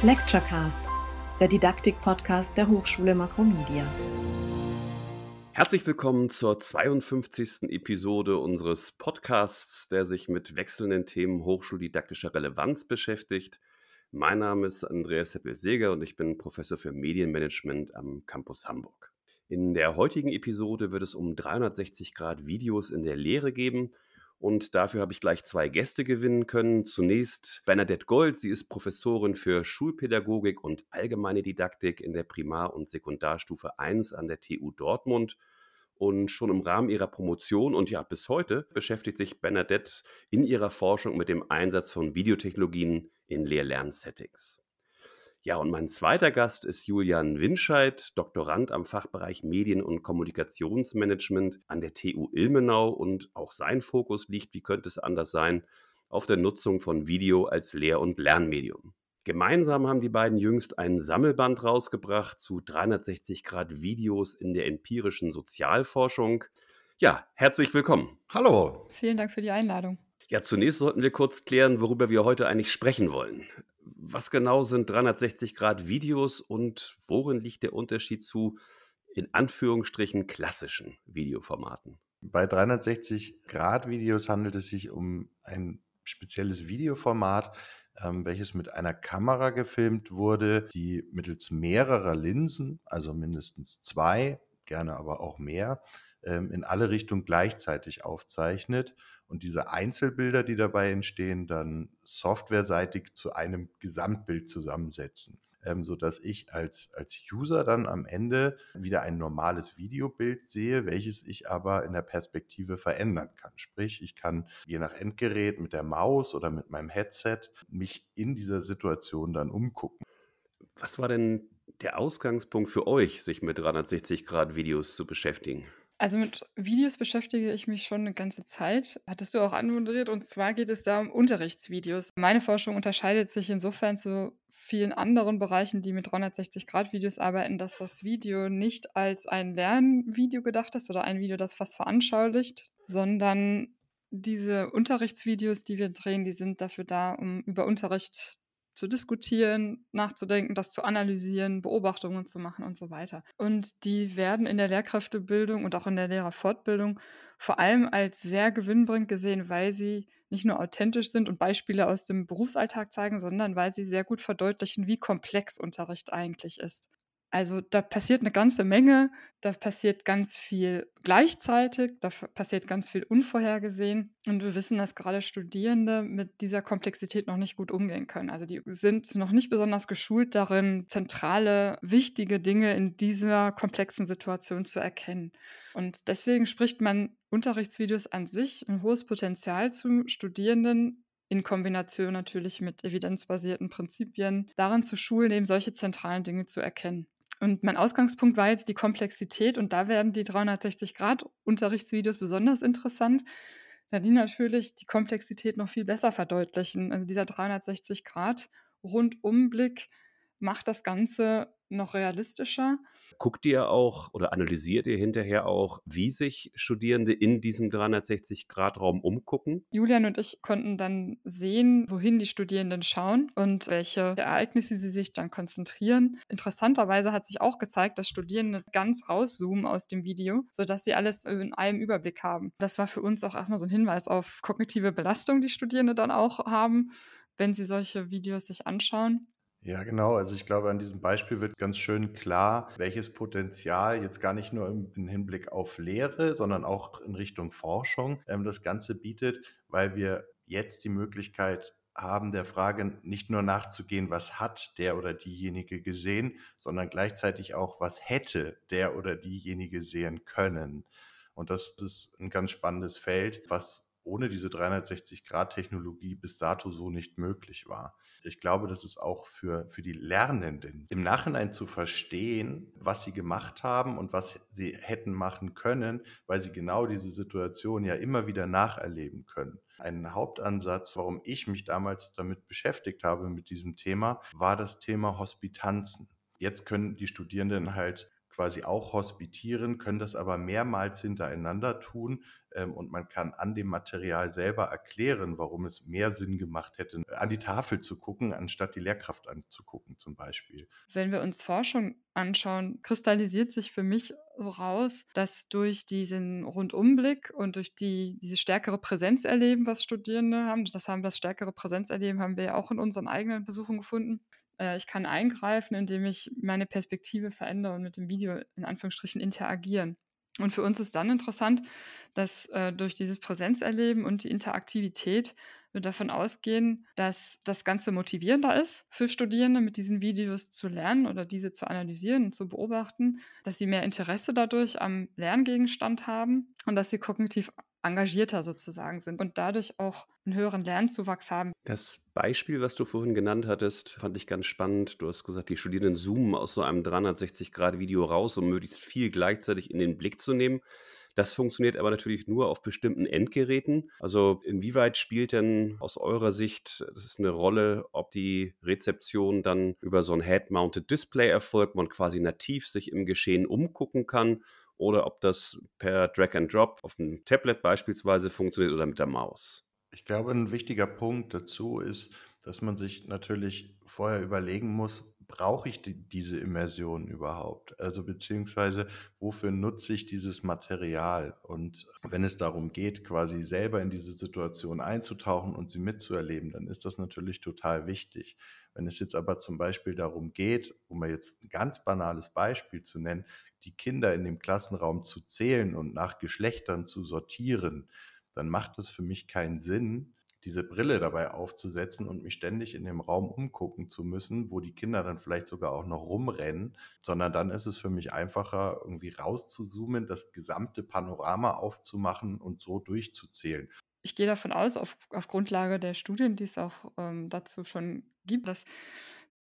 Lecturecast, der Didaktik-Podcast der Hochschule Makromedia. Herzlich willkommen zur 52. Episode unseres Podcasts, der sich mit wechselnden Themen hochschuldidaktischer Relevanz beschäftigt. Mein Name ist Andreas Heppel-Seger und ich bin Professor für Medienmanagement am Campus Hamburg. In der heutigen Episode wird es um 360 Grad Videos in der Lehre geben und dafür habe ich gleich zwei Gäste gewinnen können. Zunächst Bernadette Gold. Sie ist Professorin für Schulpädagogik und allgemeine Didaktik in der Primar- und Sekundarstufe 1 an der TU Dortmund. Und schon im Rahmen ihrer Promotion und ja bis heute beschäftigt sich Bernadette in ihrer Forschung mit dem Einsatz von Videotechnologien in Lehr-Lern-Settings. Ja, und mein zweiter Gast ist Julian Winscheid, Doktorand am Fachbereich Medien- und Kommunikationsmanagement an der TU Ilmenau und auch sein Fokus liegt, wie könnte es anders sein, auf der Nutzung von Video als Lehr- und Lernmedium. Gemeinsam haben die beiden jüngst ein Sammelband rausgebracht zu 360 Grad Videos in der empirischen Sozialforschung. Ja, herzlich willkommen. Hallo. Vielen Dank für die Einladung. Ja, zunächst sollten wir kurz klären, worüber wir heute eigentlich sprechen wollen was genau sind 360 Grad Videos und worin liegt der Unterschied zu in Anführungsstrichen klassischen Videoformaten? Bei 360 Grad Videos handelt es sich um ein spezielles Videoformat, ähm, welches mit einer Kamera gefilmt wurde, die mittels mehrerer Linsen, also mindestens zwei, gerne aber auch mehr, ähm, in alle Richtungen gleichzeitig aufzeichnet und diese Einzelbilder, die dabei entstehen, dann softwareseitig zu einem Gesamtbild zusammensetzen. Ähm, so dass ich als, als User dann am Ende wieder ein normales Videobild sehe, welches ich aber in der Perspektive verändern kann. Sprich, ich kann je nach Endgerät mit der Maus oder mit meinem Headset mich in dieser Situation dann umgucken. Was war denn der Ausgangspunkt für euch, sich mit 360 Grad Videos zu beschäftigen? Also mit Videos beschäftige ich mich schon eine ganze Zeit. Hattest du auch anmoderiert. Und zwar geht es da um Unterrichtsvideos. Meine Forschung unterscheidet sich insofern zu vielen anderen Bereichen, die mit 360-Grad-Videos arbeiten, dass das Video nicht als ein Lernvideo gedacht ist oder ein Video, das was veranschaulicht, sondern diese Unterrichtsvideos, die wir drehen, die sind dafür da, um über Unterricht zu diskutieren, nachzudenken, das zu analysieren, Beobachtungen zu machen und so weiter. Und die werden in der Lehrkräftebildung und auch in der Lehrerfortbildung vor allem als sehr gewinnbringend gesehen, weil sie nicht nur authentisch sind und Beispiele aus dem Berufsalltag zeigen, sondern weil sie sehr gut verdeutlichen, wie komplex Unterricht eigentlich ist. Also da passiert eine ganze Menge, da passiert ganz viel gleichzeitig, da passiert ganz viel unvorhergesehen. Und wir wissen, dass gerade Studierende mit dieser Komplexität noch nicht gut umgehen können. Also die sind noch nicht besonders geschult darin, zentrale, wichtige Dinge in dieser komplexen Situation zu erkennen. Und deswegen spricht man Unterrichtsvideos an sich ein hohes Potenzial zu Studierenden in Kombination natürlich mit evidenzbasierten Prinzipien, daran zu schulen, eben solche zentralen Dinge zu erkennen. Und mein Ausgangspunkt war jetzt die Komplexität und da werden die 360-Grad-Unterrichtsvideos besonders interessant, da die natürlich die Komplexität noch viel besser verdeutlichen. Also dieser 360-Grad-Rundumblick macht das Ganze noch realistischer. Guckt ihr auch oder analysiert ihr hinterher auch, wie sich Studierende in diesem 360-Grad-Raum umgucken? Julian und ich konnten dann sehen, wohin die Studierenden schauen und welche Ereignisse sie sich dann konzentrieren. Interessanterweise hat sich auch gezeigt, dass Studierende ganz rauszoomen aus dem Video, sodass sie alles in einem Überblick haben. Das war für uns auch erstmal so ein Hinweis auf kognitive Belastung, die Studierende dann auch haben, wenn sie solche Videos sich anschauen. Ja, genau. Also ich glaube, an diesem Beispiel wird ganz schön klar, welches Potenzial jetzt gar nicht nur im, Hinblick auf Lehre, sondern auch in Richtung Forschung ähm, das Ganze bietet, weil wir jetzt die Möglichkeit haben, der Frage nicht nur nachzugehen, was hat der oder diejenige gesehen, sondern gleichzeitig auch, was hätte der oder diejenige sehen können. Und das ist ein ganz spannendes Feld, was ohne diese 360-Grad-Technologie bis dato so nicht möglich war. Ich glaube, das ist auch für, für die Lernenden im Nachhinein zu verstehen, was sie gemacht haben und was sie hätten machen können, weil sie genau diese Situation ja immer wieder nacherleben können. Ein Hauptansatz, warum ich mich damals damit beschäftigt habe mit diesem Thema, war das Thema Hospitanzen. Jetzt können die Studierenden halt quasi auch hospitieren, können das aber mehrmals hintereinander tun, ähm, und man kann an dem Material selber erklären, warum es mehr Sinn gemacht hätte, an die Tafel zu gucken, anstatt die Lehrkraft anzugucken zum Beispiel. Wenn wir uns Forschung anschauen, kristallisiert sich für mich raus, dass durch diesen Rundumblick und durch die, diese stärkere Präsenz erleben, was Studierende haben, das haben das stärkere Präsenzerleben haben wir ja auch in unseren eigenen Besuchen gefunden. Äh, ich kann eingreifen, indem ich meine Perspektive verändere und mit dem Video in Anführungsstrichen interagieren. Und für uns ist dann interessant, dass äh, durch dieses Präsenzerleben und die Interaktivität wir davon ausgehen, dass das Ganze motivierender ist für Studierende, mit diesen Videos zu lernen oder diese zu analysieren und zu beobachten, dass sie mehr Interesse dadurch am Lerngegenstand haben und dass sie kognitiv engagierter sozusagen sind und dadurch auch einen höheren Lernzuwachs haben. Das Beispiel, was du vorhin genannt hattest, fand ich ganz spannend. Du hast gesagt, die Studierenden zoomen aus so einem 360-Grad-Video raus, um möglichst viel gleichzeitig in den Blick zu nehmen. Das funktioniert aber natürlich nur auf bestimmten Endgeräten. Also inwieweit spielt denn aus eurer Sicht das ist eine Rolle, ob die Rezeption dann über so ein Head-Mounted Display erfolgt, man quasi nativ sich im Geschehen umgucken kann oder ob das per Drag and Drop auf dem Tablet beispielsweise funktioniert oder mit der Maus. Ich glaube, ein wichtiger Punkt dazu ist, dass man sich natürlich vorher überlegen muss, brauche ich die, diese Immersion überhaupt? Also beziehungsweise wofür nutze ich dieses Material? Und wenn es darum geht, quasi selber in diese Situation einzutauchen und sie mitzuerleben, dann ist das natürlich total wichtig. Wenn es jetzt aber zum Beispiel darum geht, um mal jetzt ein ganz banales Beispiel zu nennen, die Kinder in dem Klassenraum zu zählen und nach Geschlechtern zu sortieren, dann macht es für mich keinen Sinn, diese Brille dabei aufzusetzen und mich ständig in dem Raum umgucken zu müssen, wo die Kinder dann vielleicht sogar auch noch rumrennen, sondern dann ist es für mich einfacher, irgendwie rauszuzoomen, das gesamte Panorama aufzumachen und so durchzuzählen. Ich gehe davon aus, auf, auf Grundlage der Studien, die es auch ähm, dazu schon gibt, dass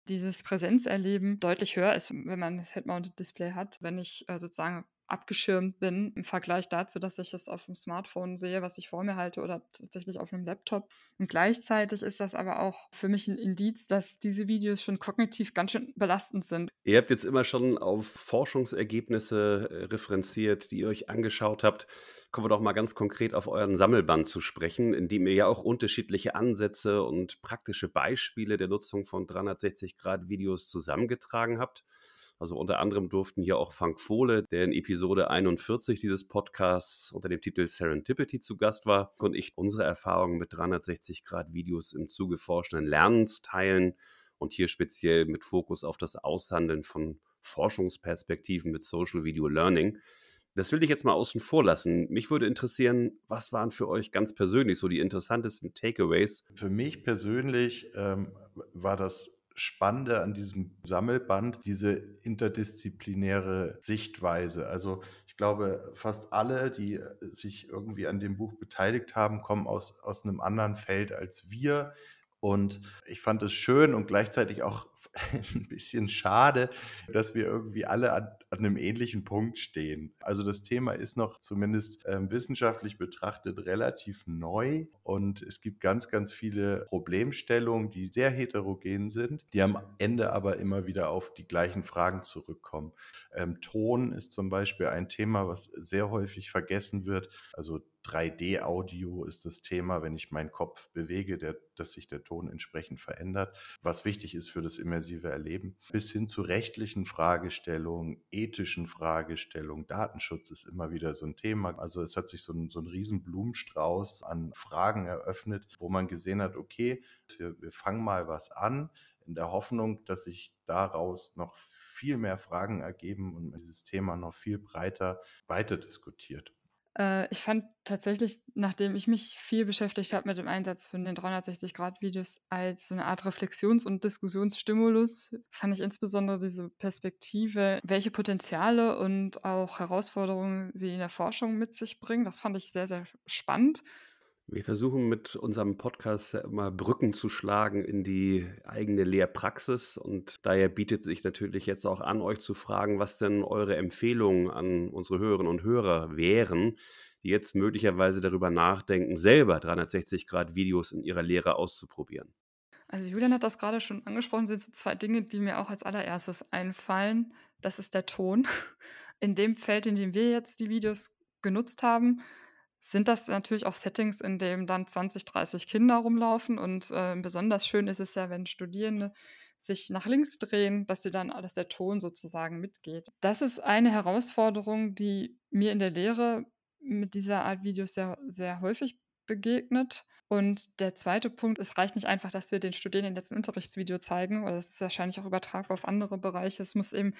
dieses Präsenzerleben deutlich höher ist, wenn man das Head-Mounted Display hat. Wenn ich äh, sozusagen abgeschirmt bin im Vergleich dazu, dass ich es auf dem Smartphone sehe, was ich vor mir halte oder tatsächlich auf einem Laptop. Und gleichzeitig ist das aber auch für mich ein Indiz, dass diese Videos schon kognitiv ganz schön belastend sind. Ihr habt jetzt immer schon auf Forschungsergebnisse äh, referenziert, die ihr euch angeschaut habt. Kommen wir doch mal ganz konkret auf euren Sammelband zu sprechen, in dem ihr ja auch unterschiedliche Ansätze und praktische Beispiele der Nutzung von 360-Grad-Videos zusammengetragen habt. Also unter anderem durften hier auch Frank Fohle, der in Episode 41 dieses Podcasts unter dem Titel Serendipity zu Gast war, und ich unsere Erfahrungen mit 360-Grad-Videos im Zuge forschenden Lernens teilen und hier speziell mit Fokus auf das Aushandeln von Forschungsperspektiven mit Social Video Learning. Das will ich jetzt mal außen vor lassen. Mich würde interessieren, was waren für euch ganz persönlich so die interessantesten Takeaways? Für mich persönlich ähm, war das Spannende an diesem Sammelband diese interdisziplinäre Sichtweise. Also ich glaube, fast alle, die sich irgendwie an dem Buch beteiligt haben, kommen aus, aus einem anderen Feld als wir. Und ich fand es schön und gleichzeitig auch ein bisschen schade, dass wir irgendwie alle an, an, einem ähnlichen Punkt stehen. Also das Thema ist noch zumindest äh, wissenschaftlich betrachtet relativ neu und es gibt ganz, ganz viele Problemstellungen, die sehr heterogen sind, die am Ende aber immer wieder auf die gleichen Fragen zurückkommen. Ähm, Ton ist zum Beispiel ein Thema, was sehr häufig vergessen wird. Also 3D-Audio ist das Thema, wenn ich meinen Kopf bewege, der, dass sich der Ton entsprechend verändert, was wichtig ist für das immersive Erleben, bis hin zu rechtlichen Fragestellungen, ethischen Fragestellungen. Datenschutz ist immer wieder so ein Thema. Also es hat sich so ein, so ein riesen Blumenstrauß an Fragen eröffnet, wo man gesehen hat, okay, wir, wir fangen mal was an, in der Hoffnung, dass sich daraus noch viel mehr Fragen ergeben und dieses Thema noch viel breiter weiter diskutiert. Äh, ich fand tatsächlich, nachdem ich mich viel beschäftigt habe mit dem Einsatz von den 360-Grad-Videos als so eine Art Reflexions- und Diskussionsstimulus, fand ich insbesondere diese Perspektive, welche Potenziale und auch Herausforderungen sie in der Forschung mit sich bringen. Das fand ich sehr, sehr spannend. Wir versuchen mit unserem Podcast ja immer Brücken zu schlagen in die eigene Lehrpraxis und daher bietet sich natürlich jetzt auch an, euch zu fragen, was denn eure Empfehlungen an unsere Hörerinnen und Hörer wären, die jetzt möglicherweise darüber nachdenken, selber 360-Grad-Videos in ihrer Lehre auszuprobieren. Also Julian hat das gerade schon angesprochen, sind so zwei Dinge, die mir auch als allererstes einfallen. Das ist der Ton. In dem Feld, in dem wir jetzt die Videos genutzt haben, sind das natürlich auch Settings, in denen dann 20, 30 Kinder rumlaufen. Und äh, besonders schön ist es ja, wenn Studierende sich nach links drehen, dass sie dann, dass der Ton sozusagen mitgeht. Das ist eine Herausforderung, die mir in der Lehre mit dieser Art Videos sehr, sehr häufig begegnet. Und der zweite Punkt, es reicht nicht einfach, dass wir den Studierenden jetzt ein Unterrichtsvideo zeigen, oder das ist wahrscheinlich auch übertragbar auf andere Bereiche. Es muss eben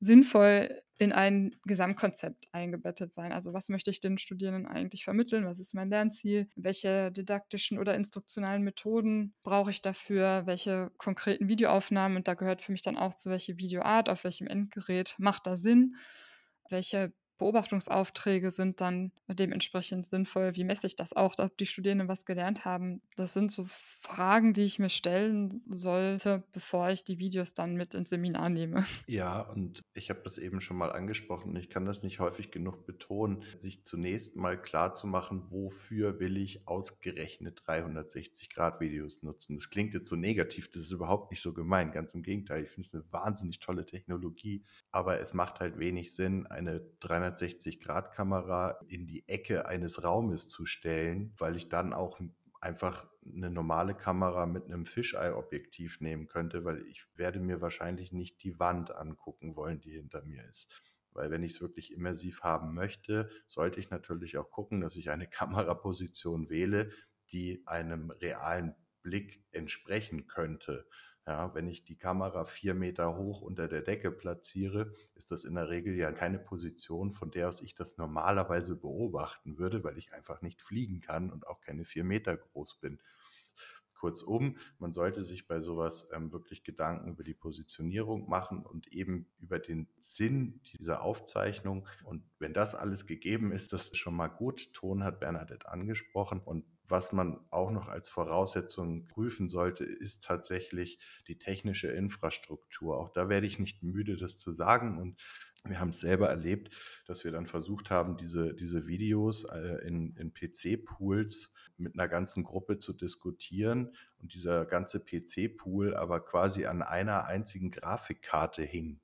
sinnvoll in ein Gesamtkonzept eingebettet sein. Also was möchte ich den Studierenden eigentlich vermitteln? Was ist mein Lernziel? Welche didaktischen oder instruktionalen Methoden brauche ich dafür? Welche konkreten Videoaufnahmen? Und da gehört für mich dann auch zu welche Videoart, auf welchem Endgerät macht da Sinn? Welche Beobachtungsaufträge sind dann dementsprechend sinnvoll? Wie messe ich das auch, ob die Studierenden was gelernt haben? Das sind so Fragen, die ich mir stellen sollte, bevor ich die Videos dann mit ins Seminar nehme. Ja, und ich habe das eben schon mal angesprochen. Ich kann das nicht häufig genug betonen, sich zunächst mal klar zu machen, wofür will ich ausgerechnet 360-Grad-Videos nutzen. Das klingt jetzt so negativ, das ist überhaupt nicht so gemeint. Ganz im Gegenteil, ich finde es eine wahnsinnig tolle Technologie, aber es macht halt wenig Sinn, eine 360 360-Grad-Kamera in die Ecke eines Raumes zu stellen, weil ich dann auch einfach eine normale Kamera mit einem Fisheye-Objektiv nehmen könnte, weil ich werde mir wahrscheinlich nicht die Wand angucken wollen, die hinter mir ist. Weil wenn ich es wirklich immersiv haben möchte, sollte ich natürlich auch gucken, dass ich eine Kameraposition wähle, die einem realen Blick entsprechen könnte. Ja, wenn ich die Kamera vier Meter hoch unter der Decke platziere, ist das in der Regel ja keine Position, von der aus ich das normalerweise beobachten würde, weil ich einfach nicht fliegen kann und auch keine vier Meter groß bin. Kurzum, man sollte sich bei sowas ähm, wirklich Gedanken über die Positionierung machen und eben über den Sinn dieser Aufzeichnung. Und wenn das alles gegeben ist, das ist schon mal gut. Ton hat Bernadette angesprochen und was man auch noch als Voraussetzung prüfen sollte, ist tatsächlich die technische Infrastruktur. Auch da werde ich nicht müde, das zu sagen. Und wir haben es selber erlebt, dass wir dann versucht haben, diese, diese Videos äh, in, in PC-Pools mit einer ganzen Gruppe zu diskutieren und dieser ganze PC-Pool aber quasi an einer einzigen Grafikkarte hing.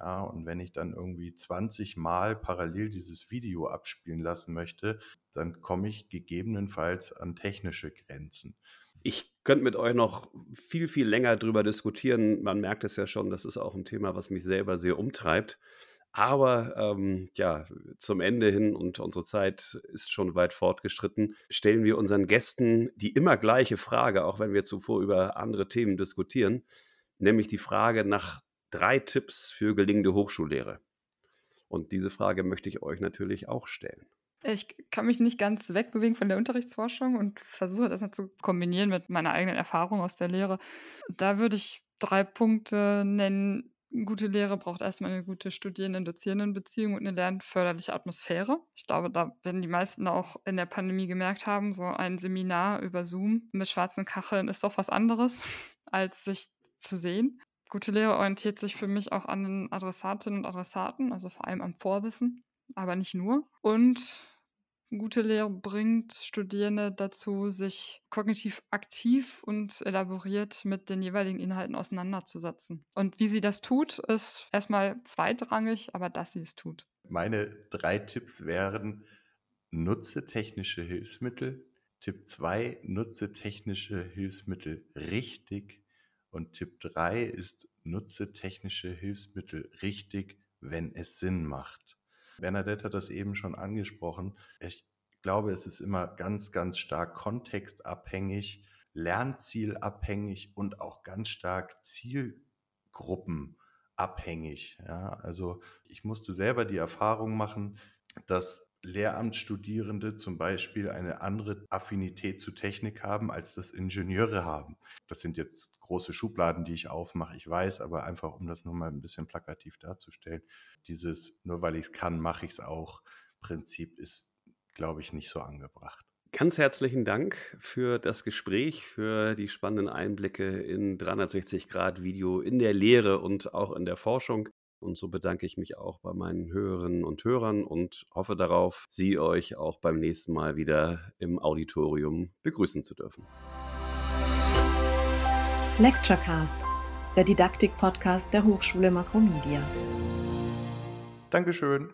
Ja, und wenn ich dann irgendwie 20 Mal parallel dieses Video abspielen lassen möchte, dann komme ich gegebenenfalls an technische Grenzen. Ich könnte mit euch noch viel, viel länger drüber diskutieren. Man merkt es ja schon, das ist auch ein Thema, was mich selber sehr umtreibt. Aber ähm, ja, zum Ende hin und unsere Zeit ist schon weit fortgeschritten, stellen wir unseren Gästen die immer gleiche Frage, auch wenn wir zuvor über andere Themen diskutieren, nämlich die Frage nach drei Tipps für gelingende Hochschullehre. Und diese Frage möchte ich euch natürlich auch stellen. Ich kann mich nicht ganz wegbewegen von der Unterrichtsforschung und versuche das mal zu kombinieren mit meiner eigenen Erfahrung aus der Lehre. Da würde ich drei Punkte nennen. Gute Lehre braucht erstmal eine gute Studierenden-Dozierenden-Beziehung und eine lernförderliche Atmosphäre. Ich glaube, da werden die meisten auch in der Pandemie gemerkt haben, so ein Seminar über Zoom mit schwarzen Kacheln ist doch was anderes, als sich zu sehen. Gute Lehre orientiert sich für mich auch an den Adressatinnen und Adressaten, also vor allem am Vorwissen, aber nicht nur. Und gute Lehre bringt Studierende dazu, sich kognitiv aktiv und elaboriert mit den jeweiligen Inhalten auseinanderzusetzen. Und wie sie das tut, ist erstmal zweitrangig, aber dass sie es tut. Meine drei Tipps wären, nutze technische Hilfsmittel. Tipp 2, nutze technische Hilfsmittel richtig. Und Tipp 3 ist, nutze technische Hilfsmittel richtig, wenn es Sinn macht. Bernadette hat das eben schon angesprochen. Ich glaube, es ist immer ganz, ganz stark kontextabhängig, lernzielabhängig und auch ganz stark zielgruppenabhängig. Ja, also ich musste selber die Erfahrung machen, dass Lehramtsstudierende zum Beispiel eine andere Affinität zu Technik haben, als das Ingenieure haben. Das sind jetzt große Schubladen, die ich aufmache, ich weiß, aber einfach, um das nur mal ein bisschen plakativ darzustellen, dieses nur weil ich es kann, mache ich es auch Prinzip ist, glaube ich, nicht so angebracht. Ganz herzlichen Dank für das Gespräch, für die spannenden Einblicke in 360 Grad Video in der Lehre und auch in der Forschung. Und so bedanke ich mich auch bei meinen Hörerinnen und Hörern und hoffe darauf, Sie euch auch beim nächsten Mal wieder im Auditorium begrüßen zu dürfen. Lecturecast, der Didaktik-Podcast der Hochschule Makromedia. Dankeschön.